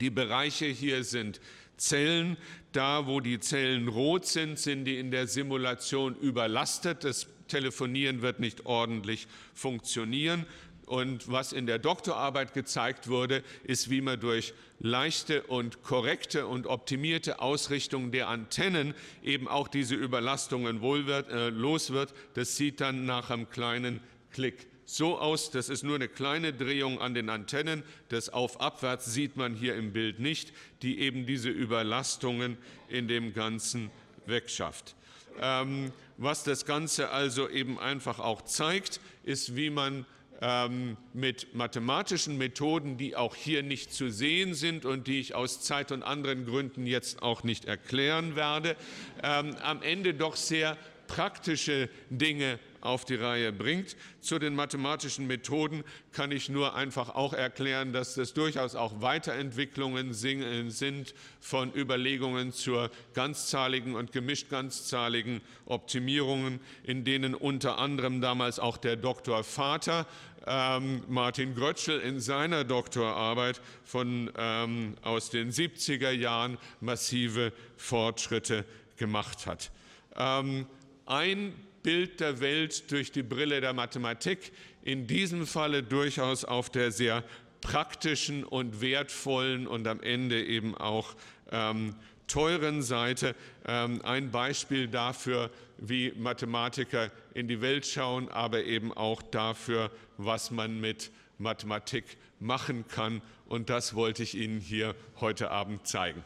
Die Bereiche hier sind Zellen. Da, wo die Zellen rot sind, sind die in der Simulation überlastet. Das Telefonieren wird nicht ordentlich funktionieren. Und was in der Doktorarbeit gezeigt wurde, ist, wie man durch leichte und korrekte und optimierte Ausrichtung der Antennen eben auch diese Überlastungen wohl wird, äh, los wird. Das sieht dann nach einem kleinen Klick so aus, das ist nur eine kleine Drehung an den Antennen. Das Auf-Abwärts sieht man hier im Bild nicht, die eben diese Überlastungen in dem Ganzen wegschafft. Ähm, was das Ganze also eben einfach auch zeigt, ist, wie man ähm, mit mathematischen Methoden, die auch hier nicht zu sehen sind und die ich aus Zeit und anderen Gründen jetzt auch nicht erklären werde, ähm, am Ende doch sehr praktische Dinge auf die Reihe bringt. Zu den mathematischen Methoden kann ich nur einfach auch erklären, dass das durchaus auch Weiterentwicklungen sind von Überlegungen zur ganzzahligen und gemischt ganzzahligen Optimierungen, in denen unter anderem damals auch der Doktor Vater ähm, Martin Grötschel in seiner Doktorarbeit von, ähm, aus den 70er Jahren massive Fortschritte gemacht hat. Ähm, ein Bild der Welt durch die Brille der Mathematik, in diesem Falle durchaus auf der sehr praktischen und wertvollen und am Ende eben auch ähm, teuren Seite. Ähm, ein Beispiel dafür, wie Mathematiker in die Welt schauen, aber eben auch dafür, was man mit Mathematik machen kann. Und das wollte ich Ihnen hier heute Abend zeigen.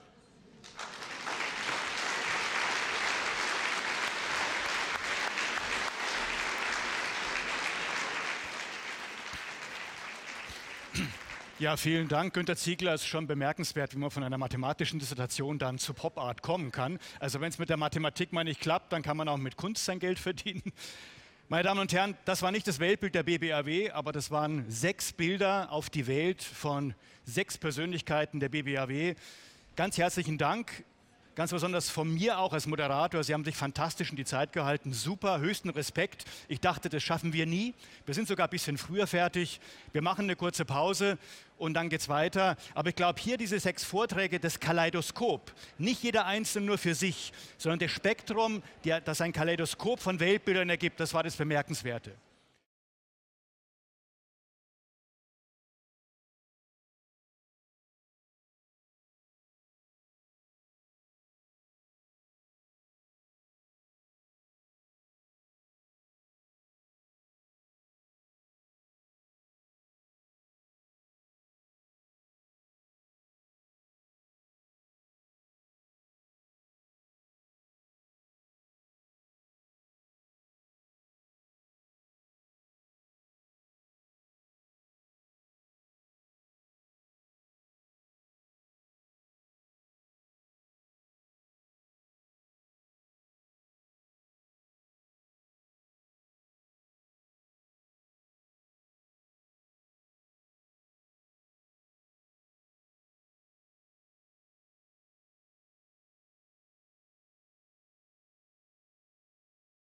Ja, vielen Dank. Günter Ziegler ist schon bemerkenswert, wie man von einer mathematischen Dissertation dann zu Pop Art kommen kann. Also wenn es mit der Mathematik mal nicht klappt, dann kann man auch mit Kunst sein Geld verdienen. Meine Damen und Herren, das war nicht das Weltbild der BBAW, aber das waren sechs Bilder auf die Welt von sechs Persönlichkeiten der BBAW. Ganz herzlichen Dank. Ganz besonders von mir auch als Moderator. Sie haben sich fantastisch in die Zeit gehalten. Super, höchsten Respekt. Ich dachte, das schaffen wir nie. Wir sind sogar ein bisschen früher fertig. Wir machen eine kurze Pause und dann geht es weiter. Aber ich glaube, hier diese sechs Vorträge, das Kaleidoskop, nicht jeder einzelne nur für sich, sondern das Spektrum, das ein Kaleidoskop von Weltbildern ergibt, das war das Bemerkenswerte.